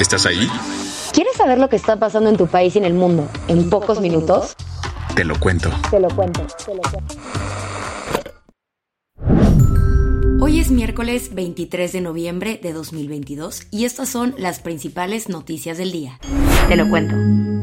¿Estás ahí? ¿Quieres saber lo que está pasando en tu país y en el mundo en, pocos, minutos? Te lo cuento. Te lo cuento, te lo cuento. Hoy es miércoles 23 de noviembre de 2022 y estas son las principales noticias del día. Te lo cuento.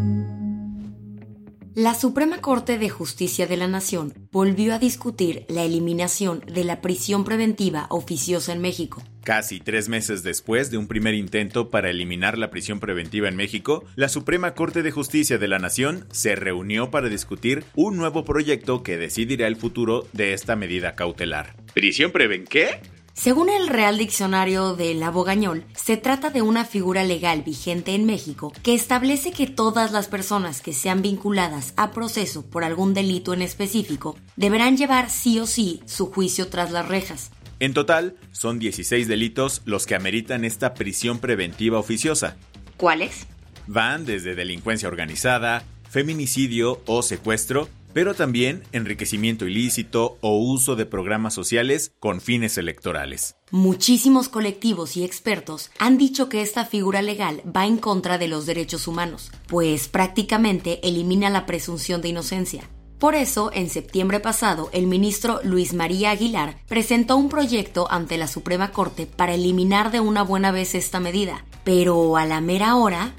La Suprema Corte de Justicia de la Nación volvió a discutir la eliminación de la prisión preventiva oficiosa en México. Casi tres meses después de un primer intento para eliminar la prisión preventiva en México, la Suprema Corte de Justicia de la Nación se reunió para discutir un nuevo proyecto que decidirá el futuro de esta medida cautelar. ¿Prisión preven qué? Según el Real Diccionario del Abogañol, se trata de una figura legal vigente en México que establece que todas las personas que sean vinculadas a proceso por algún delito en específico deberán llevar sí o sí su juicio tras las rejas. En total, son 16 delitos los que ameritan esta prisión preventiva oficiosa. ¿Cuáles? Van desde delincuencia organizada, feminicidio o secuestro, pero también enriquecimiento ilícito o uso de programas sociales con fines electorales. Muchísimos colectivos y expertos han dicho que esta figura legal va en contra de los derechos humanos, pues prácticamente elimina la presunción de inocencia. Por eso, en septiembre pasado, el ministro Luis María Aguilar presentó un proyecto ante la Suprema Corte para eliminar de una buena vez esta medida. Pero a la mera hora...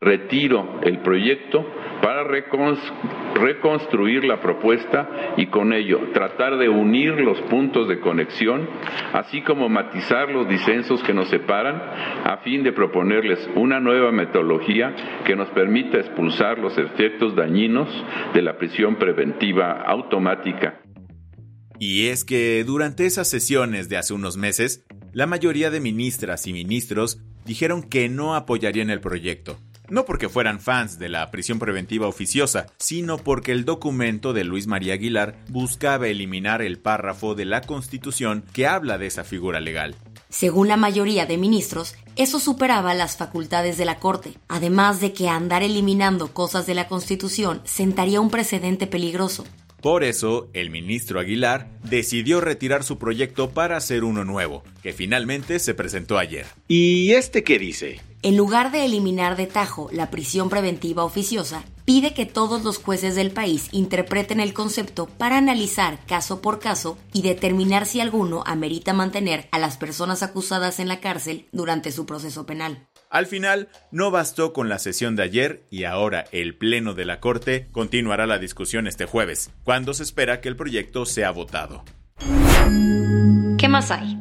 Retiro el proyecto para reconstruir la propuesta y con ello tratar de unir los puntos de conexión, así como matizar los disensos que nos separan, a fin de proponerles una nueva metodología que nos permita expulsar los efectos dañinos de la prisión preventiva automática. Y es que durante esas sesiones de hace unos meses, la mayoría de ministras y ministros dijeron que no apoyarían el proyecto no porque fueran fans de la prisión preventiva oficiosa, sino porque el documento de Luis María Aguilar buscaba eliminar el párrafo de la Constitución que habla de esa figura legal. Según la mayoría de ministros, eso superaba las facultades de la Corte, además de que andar eliminando cosas de la Constitución sentaría un precedente peligroso. Por eso, el ministro Aguilar decidió retirar su proyecto para hacer uno nuevo, que finalmente se presentó ayer. ¿Y este qué dice? En lugar de eliminar de tajo la prisión preventiva oficiosa, pide que todos los jueces del país interpreten el concepto para analizar caso por caso y determinar si alguno amerita mantener a las personas acusadas en la cárcel durante su proceso penal. Al final, no bastó con la sesión de ayer y ahora el Pleno de la Corte continuará la discusión este jueves, cuando se espera que el proyecto sea votado. ¿Qué más hay?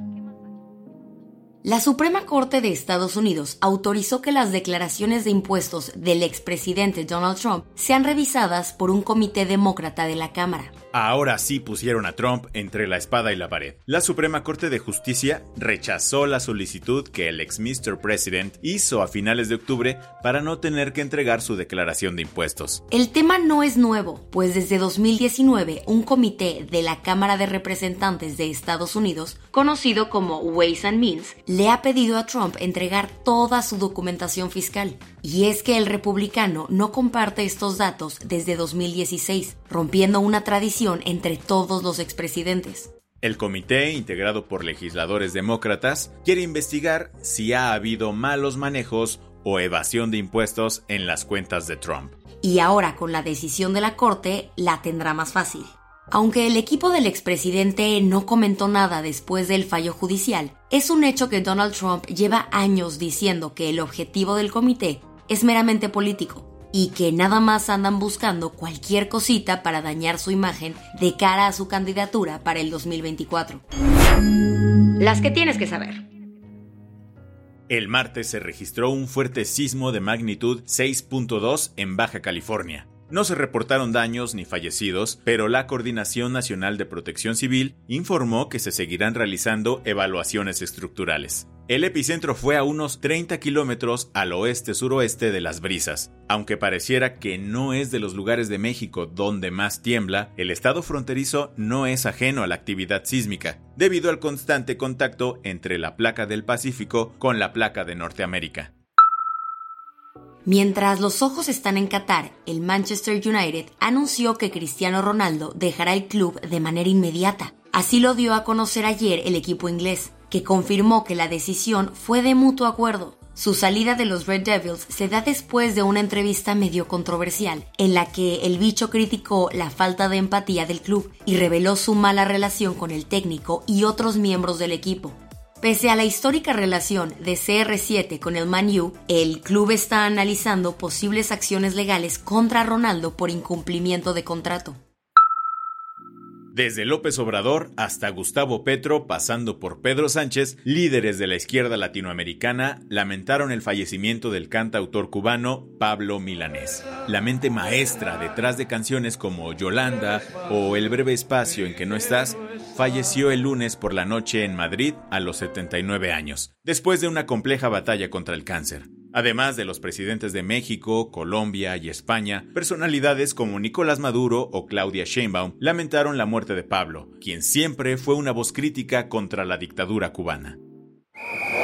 La Suprema Corte de Estados Unidos autorizó que las declaraciones de impuestos del expresidente Donald Trump sean revisadas por un comité demócrata de la Cámara. Ahora sí pusieron a Trump entre la espada y la pared. La Suprema Corte de Justicia rechazó la solicitud que el ex Mr. President hizo a finales de octubre para no tener que entregar su declaración de impuestos. El tema no es nuevo, pues desde 2019 un comité de la Cámara de Representantes de Estados Unidos, conocido como Ways and Means, le ha pedido a Trump entregar toda su documentación fiscal. Y es que el republicano no comparte estos datos desde 2016, rompiendo una tradición entre todos los expresidentes. El comité, integrado por legisladores demócratas, quiere investigar si ha habido malos manejos o evasión de impuestos en las cuentas de Trump. Y ahora, con la decisión de la Corte, la tendrá más fácil. Aunque el equipo del expresidente no comentó nada después del fallo judicial, es un hecho que Donald Trump lleva años diciendo que el objetivo del comité es meramente político y que nada más andan buscando cualquier cosita para dañar su imagen de cara a su candidatura para el 2024. Las que tienes que saber. El martes se registró un fuerte sismo de magnitud 6.2 en Baja California. No se reportaron daños ni fallecidos, pero la Coordinación Nacional de Protección Civil informó que se seguirán realizando evaluaciones estructurales. El epicentro fue a unos 30 kilómetros al oeste-suroeste de las brisas. Aunque pareciera que no es de los lugares de México donde más tiembla, el estado fronterizo no es ajeno a la actividad sísmica, debido al constante contacto entre la placa del Pacífico con la placa de Norteamérica. Mientras los ojos están en Qatar, el Manchester United anunció que Cristiano Ronaldo dejará el club de manera inmediata. Así lo dio a conocer ayer el equipo inglés, que confirmó que la decisión fue de mutuo acuerdo. Su salida de los Red Devils se da después de una entrevista medio controversial, en la que el bicho criticó la falta de empatía del club y reveló su mala relación con el técnico y otros miembros del equipo. Pese a la histórica relación de CR7 con el Man U, el club está analizando posibles acciones legales contra Ronaldo por incumplimiento de contrato. Desde López Obrador hasta Gustavo Petro, pasando por Pedro Sánchez, líderes de la izquierda latinoamericana lamentaron el fallecimiento del cantautor cubano Pablo Milanés. La mente maestra detrás de canciones como Yolanda o El breve espacio en que no estás, falleció el lunes por la noche en Madrid a los 79 años, después de una compleja batalla contra el cáncer. Además de los presidentes de México, Colombia y España, personalidades como Nicolás Maduro o Claudia Sheinbaum lamentaron la muerte de Pablo, quien siempre fue una voz crítica contra la dictadura cubana.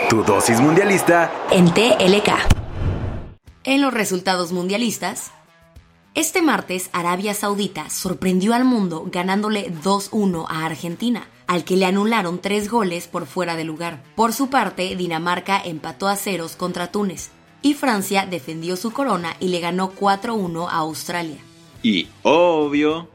Tu dosis mundialista en TLK. En los resultados mundialistas, este martes Arabia Saudita sorprendió al mundo ganándole 2-1 a Argentina, al que le anularon tres goles por fuera de lugar. Por su parte, Dinamarca empató a ceros contra Túnez y Francia defendió su corona y le ganó 4-1 a Australia. Y obvio.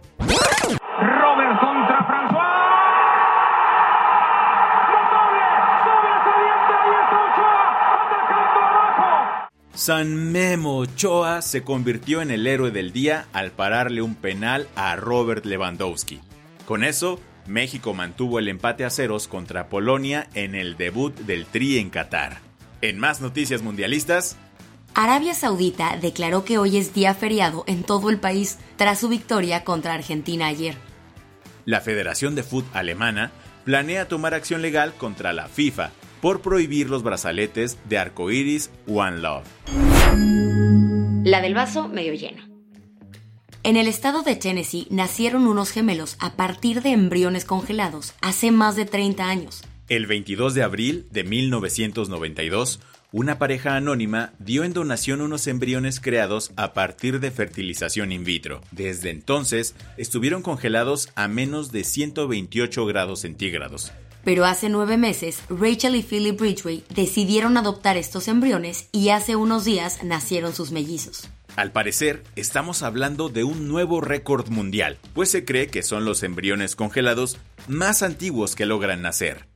San Memo Ochoa se convirtió en el héroe del día al pararle un penal a Robert Lewandowski. Con eso, México mantuvo el empate a ceros contra Polonia en el debut del Tri en Qatar. En más noticias mundialistas, Arabia Saudita declaró que hoy es día feriado en todo el país tras su victoria contra Argentina ayer. La Federación de Fútbol alemana planea tomar acción legal contra la FIFA por prohibir los brazaletes de arcoiris One Love. La del vaso medio lleno. En el estado de Tennessee nacieron unos gemelos a partir de embriones congelados hace más de 30 años. El 22 de abril de 1992, una pareja anónima dio en donación unos embriones creados a partir de fertilización in vitro. Desde entonces, estuvieron congelados a menos de 128 grados centígrados. Pero hace nueve meses, Rachel y Philip Ridgway decidieron adoptar estos embriones y hace unos días nacieron sus mellizos. Al parecer, estamos hablando de un nuevo récord mundial, pues se cree que son los embriones congelados más antiguos que logran nacer.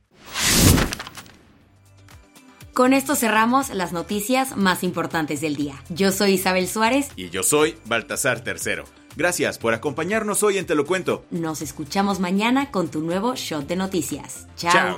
Con esto cerramos las noticias más importantes del día. Yo soy Isabel Suárez. Y yo soy Baltasar Tercero. Gracias por acompañarnos hoy en Te lo cuento. Nos escuchamos mañana con tu nuevo shot de noticias. Chao.